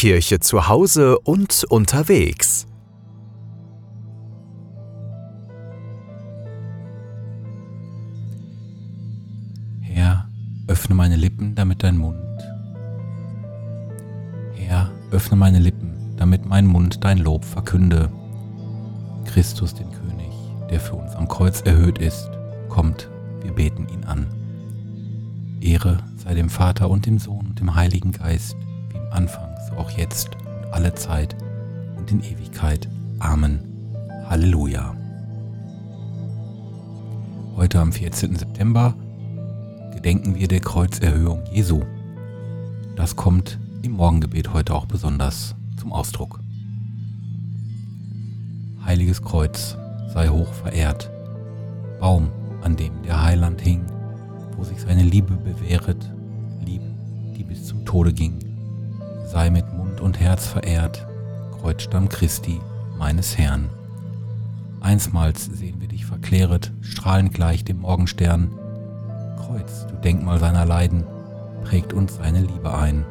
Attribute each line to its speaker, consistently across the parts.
Speaker 1: Kirche zu Hause und unterwegs.
Speaker 2: Herr, öffne meine Lippen, damit dein Mund. Herr, öffne meine Lippen, damit mein Mund dein Lob verkünde. Christus, den König, der für uns am Kreuz erhöht ist, kommt, wir beten ihn an. Ehre sei dem Vater und dem Sohn und dem Heiligen Geist, Anfang, so auch jetzt und alle Zeit und in Ewigkeit. Amen. Halleluja. Heute am 14. September gedenken wir der Kreuzerhöhung Jesu. Das kommt im Morgengebet heute auch besonders zum Ausdruck. Heiliges Kreuz, sei hoch verehrt. Baum, an dem der Heiland hing, wo sich seine Liebe bewähret, Lieb, die bis zum Tode ging. Sei mit Mund und Herz verehrt, Kreuzstamm Christi, meines Herrn. Einsmals sehen wir dich verkläret, strahlend gleich dem Morgenstern. Kreuz, du Denkmal seiner Leiden, prägt uns seine Liebe ein.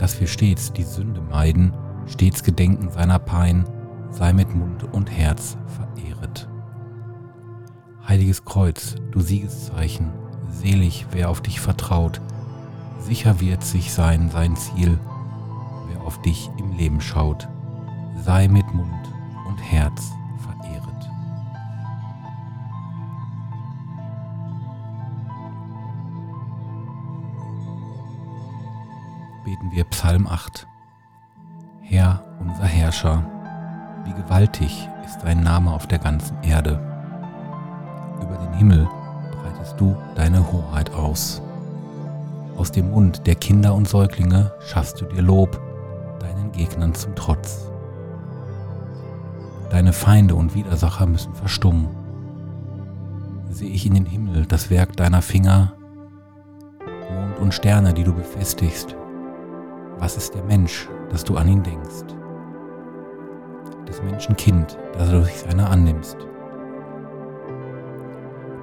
Speaker 2: Dass wir stets die Sünde meiden, stets gedenken seiner Pein, sei mit Mund und Herz verehret. Heiliges Kreuz, du Siegeszeichen, selig wer auf dich vertraut, sicher wird sich sein sein Ziel, wer auf dich im Leben schaut, sei mit Mund und Herz verehret. Beten wir Psalm 8. Herr, unser Herrscher, wie gewaltig ist dein Name auf der ganzen Erde. Über den Himmel breitest du deine Hoheit aus. Aus dem Mund der Kinder und Säuglinge schaffst du dir Lob, deinen Gegnern zum Trotz. Deine Feinde und Widersacher müssen verstummen. Sehe ich in den Himmel das Werk deiner Finger, Mond und Sterne, die du befestigst. Was ist der Mensch, dass du an ihn denkst? Das Menschenkind, das du sich seiner annimmst.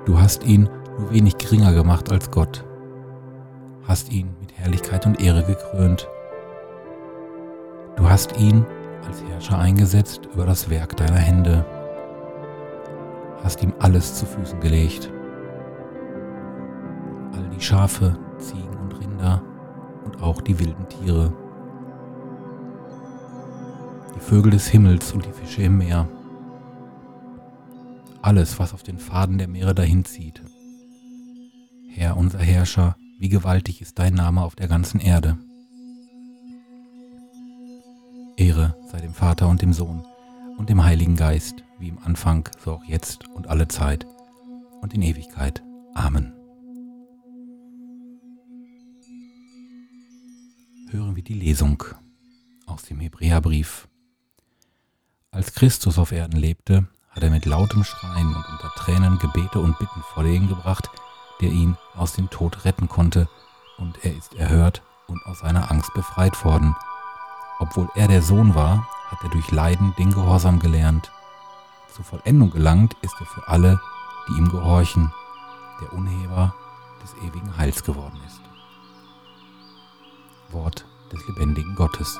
Speaker 2: Du hast ihn nur wenig geringer gemacht als Gott, hast ihn mit Herrlichkeit und Ehre gekrönt. Du hast ihn als Herrscher eingesetzt über das Werk deiner Hände, hast ihm alles zu Füßen gelegt. All die Schafe, Ziegen und Rinder und auch die wilden Tiere, die Vögel des Himmels und die Fische im Meer alles, was auf den Faden der Meere dahinzieht. Herr, unser Herrscher, wie gewaltig ist dein Name auf der ganzen Erde. Ehre sei dem Vater und dem Sohn und dem Heiligen Geist, wie im Anfang, so auch jetzt und alle Zeit und in Ewigkeit. Amen. Hören wir die Lesung aus dem Hebräerbrief. Als Christus auf Erden lebte, hat er mit lautem Schreien und unter Tränen Gebete und Bitten vor den gebracht, der ihn aus dem Tod retten konnte, und er ist erhört und aus seiner Angst befreit worden. Obwohl er der Sohn war, hat er durch Leiden den Gehorsam gelernt. Zur Vollendung gelangt ist er für alle, die ihm gehorchen, der Unheber des ewigen Heils geworden ist. Wort des lebendigen Gottes.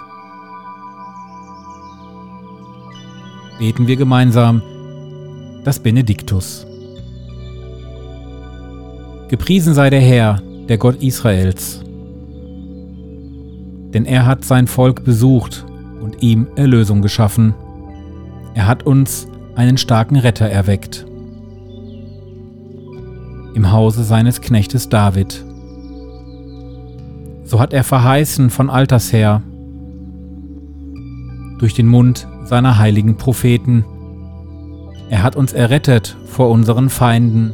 Speaker 2: Beten wir gemeinsam das Benediktus. Gepriesen sei der Herr, der Gott Israels. Denn er hat sein Volk besucht und ihm Erlösung geschaffen. Er hat uns einen starken Retter erweckt. Im Hause seines Knechtes David. So hat er verheißen von alters her, durch den Mund seiner heiligen Propheten, er hat uns errettet vor unseren Feinden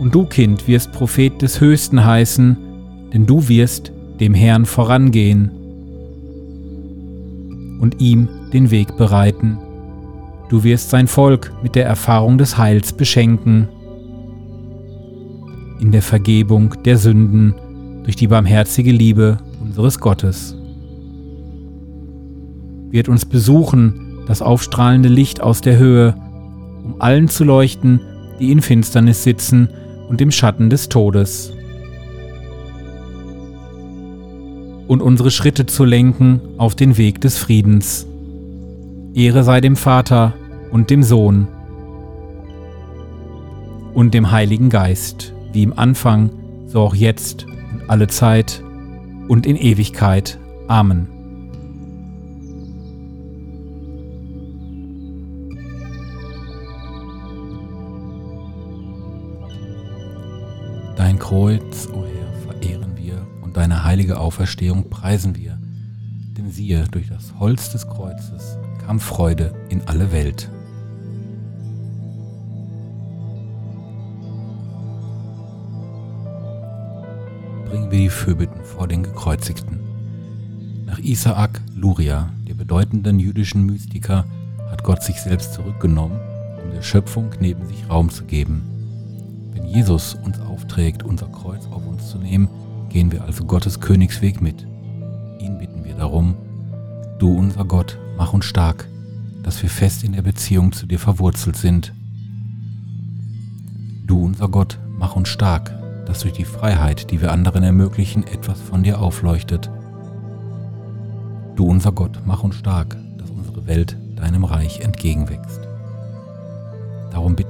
Speaker 2: Und du, Kind, wirst Prophet des Höchsten heißen, denn du wirst dem Herrn vorangehen und ihm den Weg bereiten. Du wirst sein Volk mit der Erfahrung des Heils beschenken, in der Vergebung der Sünden durch die barmherzige Liebe unseres Gottes. Wird uns besuchen das aufstrahlende Licht aus der Höhe, um allen zu leuchten, die in Finsternis sitzen und im Schatten des Todes. Und unsere Schritte zu lenken auf den Weg des Friedens. Ehre sei dem Vater und dem Sohn und dem Heiligen Geist, wie im Anfang, so auch jetzt und alle Zeit und in Ewigkeit. Amen. Kreuz, o oh Herr, verehren wir und deine heilige Auferstehung preisen wir. Denn siehe, durch das Holz des Kreuzes kam Freude in alle Welt. Bringen wir die Fürbitten vor den Gekreuzigten. Nach Isaak Luria, der bedeutenden jüdischen Mystiker, hat Gott sich selbst zurückgenommen, um der Schöpfung neben sich Raum zu geben. Wenn Jesus uns aufträgt, unser Kreuz auf uns zu nehmen, gehen wir also Gottes Königsweg mit. Ihn bitten wir darum, du unser Gott, mach uns stark, dass wir fest in der Beziehung zu dir verwurzelt sind. Du unser Gott, mach uns stark, dass durch die Freiheit, die wir anderen ermöglichen, etwas von dir aufleuchtet. Du unser Gott, mach uns stark, dass unsere Welt deinem Reich entgegenwächst. Darum bitten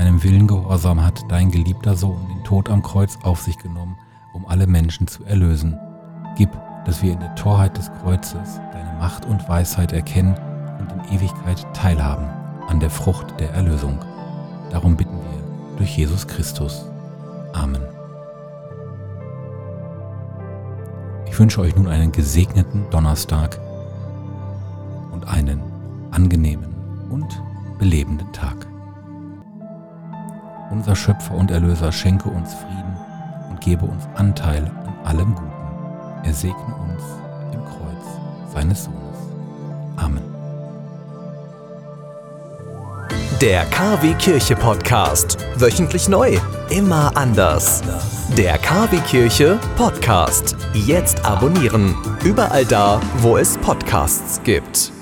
Speaker 2: deinem Willen gehorsam hat dein geliebter Sohn den Tod am Kreuz auf sich genommen, um alle Menschen zu erlösen. Gib, dass wir in der Torheit des Kreuzes deine Macht und Weisheit erkennen und in Ewigkeit teilhaben an der Frucht der Erlösung. Darum bitten wir durch Jesus Christus. Amen. Ich wünsche euch nun einen gesegneten Donnerstag und einen angenehmen und belebenden Tag. Unser Schöpfer und Erlöser schenke uns Frieden und gebe uns Anteil an allem Guten. Er segne uns im Kreuz seines Sohnes. Amen.
Speaker 1: Der KW Kirche Podcast. Wöchentlich neu. Immer anders. Der KW Kirche Podcast. Jetzt abonnieren. Überall da, wo es Podcasts gibt.